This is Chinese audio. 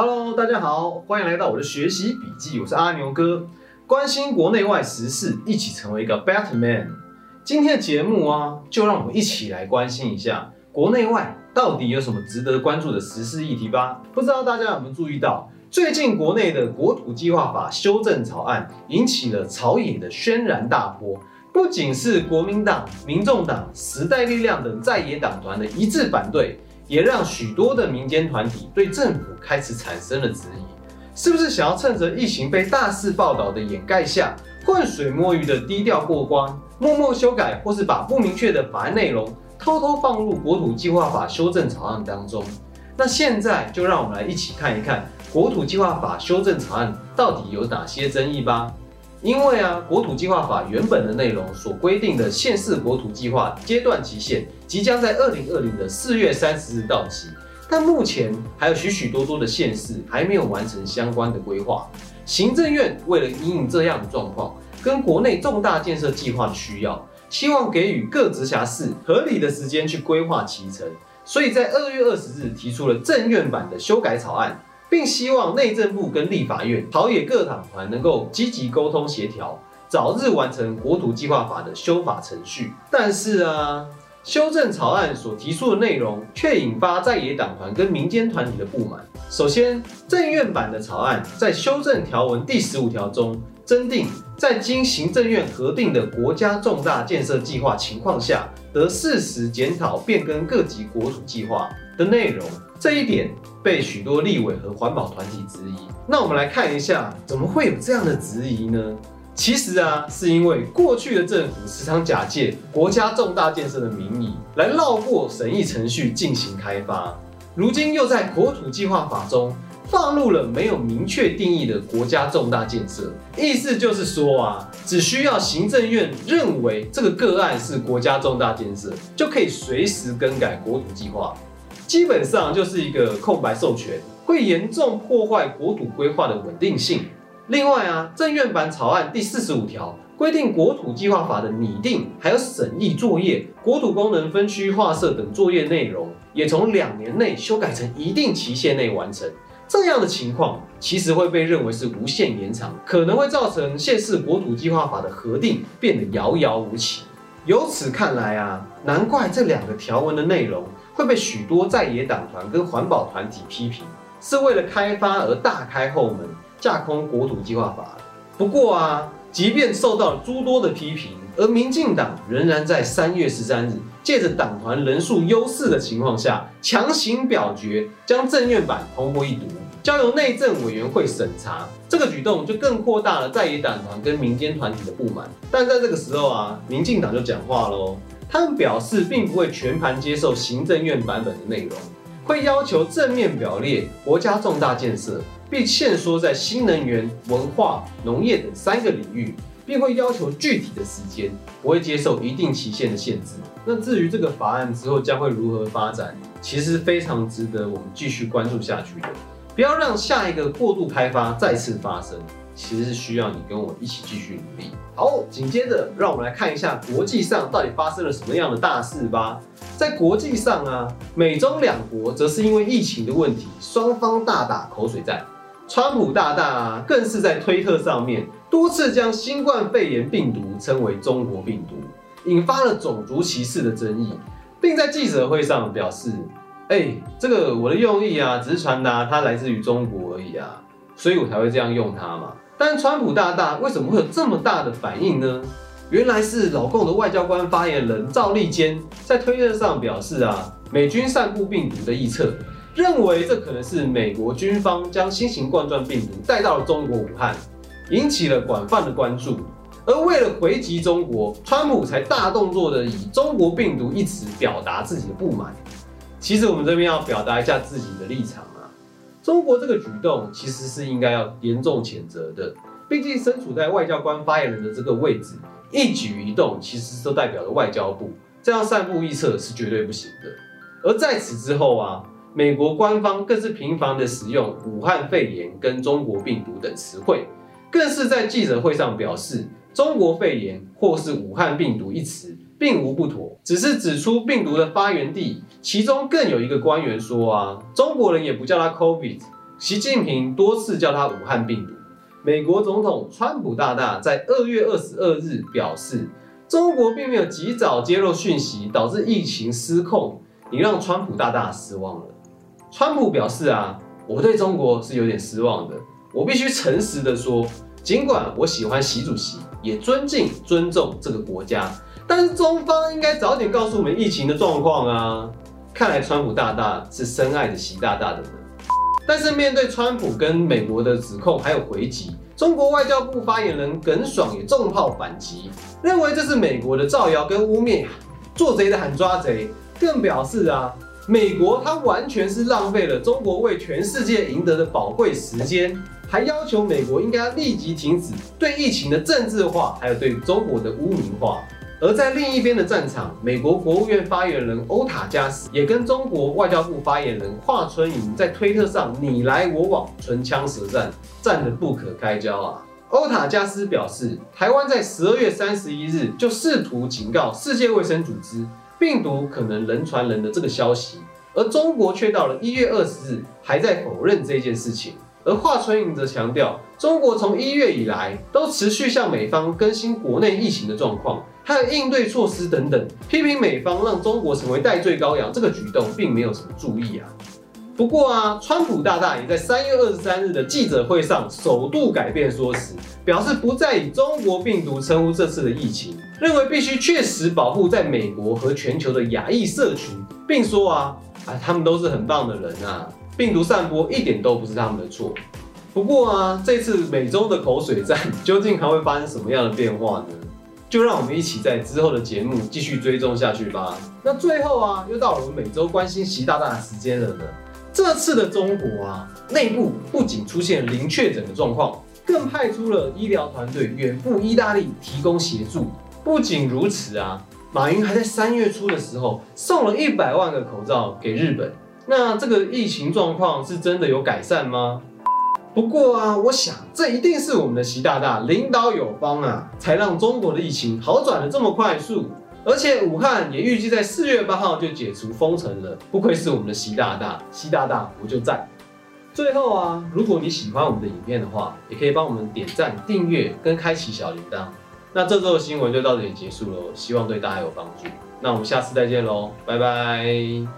Hello，大家好，欢迎来到我的学习笔记，我是阿牛哥，关心国内外时事，一起成为一个 better man。今天的节目啊，就让我们一起来关心一下国内外到底有什么值得关注的时事议题吧。不知道大家有没有注意到，最近国内的国土计划法修正草案引起了朝野的轩然大波，不仅是国民党、民众党、时代力量等在野党团的一致反对。也让许多的民间团体对政府开始产生了质疑，是不是想要趁着疫情被大肆报道的掩盖下，浑水摸鱼的低调过关，默默修改，或是把不明确的法案内容偷偷放入国土计划法修正草案当中？那现在就让我们来一起看一看国土计划法修正草案到底有哪些争议吧。因为啊，国土计划法原本的内容所规定的县市国土计划阶段期限即将在二零二零的四月三十日到期，但目前还有许许多多的县市还没有完成相关的规划。行政院为了应应这样的状况，跟国内重大建设计划的需要，希望给予各直辖市合理的时间去规划其程，所以在二月二十日提出了政院版的修改草案。并希望内政部跟立法院、朝野各党团能够积极沟通协调，早日完成国土计划法的修法程序。但是啊，修正草案所提出的内容却引发在野党团跟民间团体的不满。首先，政院版的草案在修正条文第十五条中，增订在经行政院核定的国家重大建设计划情况下，得适时检讨变更各级国土计划的内容。这一点被许多立委和环保团体质疑。那我们来看一下，怎么会有这样的质疑呢？其实啊，是因为过去的政府时常假借国家重大建设的名义来绕过审议程序进行开发，如今又在国土计划法中放入了没有明确定义的国家重大建设，意思就是说啊，只需要行政院认为这个个案是国家重大建设，就可以随时更改国土计划。基本上就是一个空白授权，会严重破坏国土规划的稳定性。另外啊，政院版草案第四十五条规定，国土计划法的拟定还有审议作业、国土功能分区划设等作业内容，也从两年内修改成一定期限内完成。这样的情况其实会被认为是无限延长，可能会造成现市国土计划法的核定变得遥遥无期。由此看来啊，难怪这两个条文的内容。会被许多在野党团跟环保团体批评，是为了开发而大开后门，架空国土计划法。不过啊，即便受到了诸多的批评，而民进党仍然在三月十三日，借着党团人数优势的情况下，强行表决将政院版通过一读，交由内政委员会审查。这个举动就更扩大了在野党团跟民间团体的不满。但在这个时候啊，民进党就讲话喽。他们表示，并不会全盘接受行政院版本的内容，会要求正面表列国家重大建设，并限缩在新能源、文化、农业等三个领域，并会要求具体的时间，不会接受一定期限的限制。那至于这个法案之后将会如何发展，其实非常值得我们继续关注下去的，不要让下一个过度开发再次发生。其实是需要你跟我一起继续努力。好，紧接着让我们来看一下国际上到底发生了什么样的大事吧。在国际上啊，美中两国则是因为疫情的问题，双方大打口水战。川普大大啊，更是在推特上面多次将新冠肺炎病毒称为中国病毒，引发了种族歧视的争议，并在记者会上表示：“哎，这个我的用意啊，只是传达它来自于中国而已啊，所以我才会这样用它嘛。”但川普大大为什么会有这么大的反应呢？原来是老共的外交官发言人赵立坚在推特上表示啊，美军散布病毒的臆测，认为这可能是美国军方将新型冠状病毒带到了中国武汉，引起了广泛的关注。而为了回击中国，川普才大动作的以中国病毒一词表达自己的不满。其实我们这边要表达一下自己的立场啊。中国这个举动其实是应该要严重谴责的，毕竟身处在外交官发言人的这个位置，一举一动其实都代表了外交部，这样散布臆测是绝对不行的。而在此之后啊，美国官方更是频繁的使用“武汉肺炎”跟“中国病毒”等词汇，更是在记者会上表示“中国肺炎”或是“武汉病毒”一词并无不妥，只是指出病毒的发源地。其中更有一个官员说啊，中国人也不叫它 COVID，习近平多次叫它武汉病毒。美国总统川普大大在二月二十二日表示，中国并没有及早揭露讯息，导致疫情失控。你让川普大大失望了。川普表示啊，我对中国是有点失望的。我必须诚实的说，尽管我喜欢习主席，也尊敬尊重这个国家，但是中方应该早点告诉我们疫情的状况啊。看来川普大大是深爱着习大大的呢。但是面对川普跟美国的指控还有回击，中国外交部发言人耿爽也重炮反击，认为这是美国的造谣跟污蔑，做贼的喊抓贼，更表示啊。美国它完全是浪费了中国为全世界赢得的宝贵时间，还要求美国应该立即停止对疫情的政治化，还有对中国的污名化。而在另一边的战场，美国国务院发言人欧塔加斯也跟中国外交部发言人华春莹在推特上你来我往，唇枪舌战，战得不可开交啊！欧塔加斯表示，台湾在十二月三十一日就试图警告世界卫生组织。病毒可能人传人的这个消息，而中国却到了一月二十日还在否认这件事情。而华春莹则强调，中国从一月以来都持续向美方更新国内疫情的状况，还有应对措施等等，批评美方让中国成为代罪羔羊这个举动并没有什么注意啊。不过啊，川普大大也在三月二十三日的记者会上首度改变说辞，表示不再以中国病毒称呼这次的疫情，认为必须确实保护在美国和全球的亚裔社群，并说啊啊，他们都是很棒的人啊，病毒散播一点都不是他们的错。不过啊，这次美中的口水战究竟还会发生什么样的变化呢？就让我们一起在之后的节目继续追踪下去吧。那最后啊，又到我们每周关心习大大的时间了呢。这次的中国啊，内部不仅出现零确诊的状况，更派出了医疗团队远赴意大利提供协助。不仅如此啊，马云还在三月初的时候送了一百万个口罩给日本。那这个疫情状况是真的有改善吗？不过啊，我想这一定是我们的习大大领导有方啊，才让中国的疫情好转的这么快速。而且武汉也预计在四月八号就解除封城了，不愧是我们的习大大，习大大我就在。最后啊，如果你喜欢我们的影片的话，也可以帮我们点赞、订阅跟开启小铃铛。那这周的新闻就到这里结束喽，希望对大家有帮助。那我们下次再见喽，拜拜。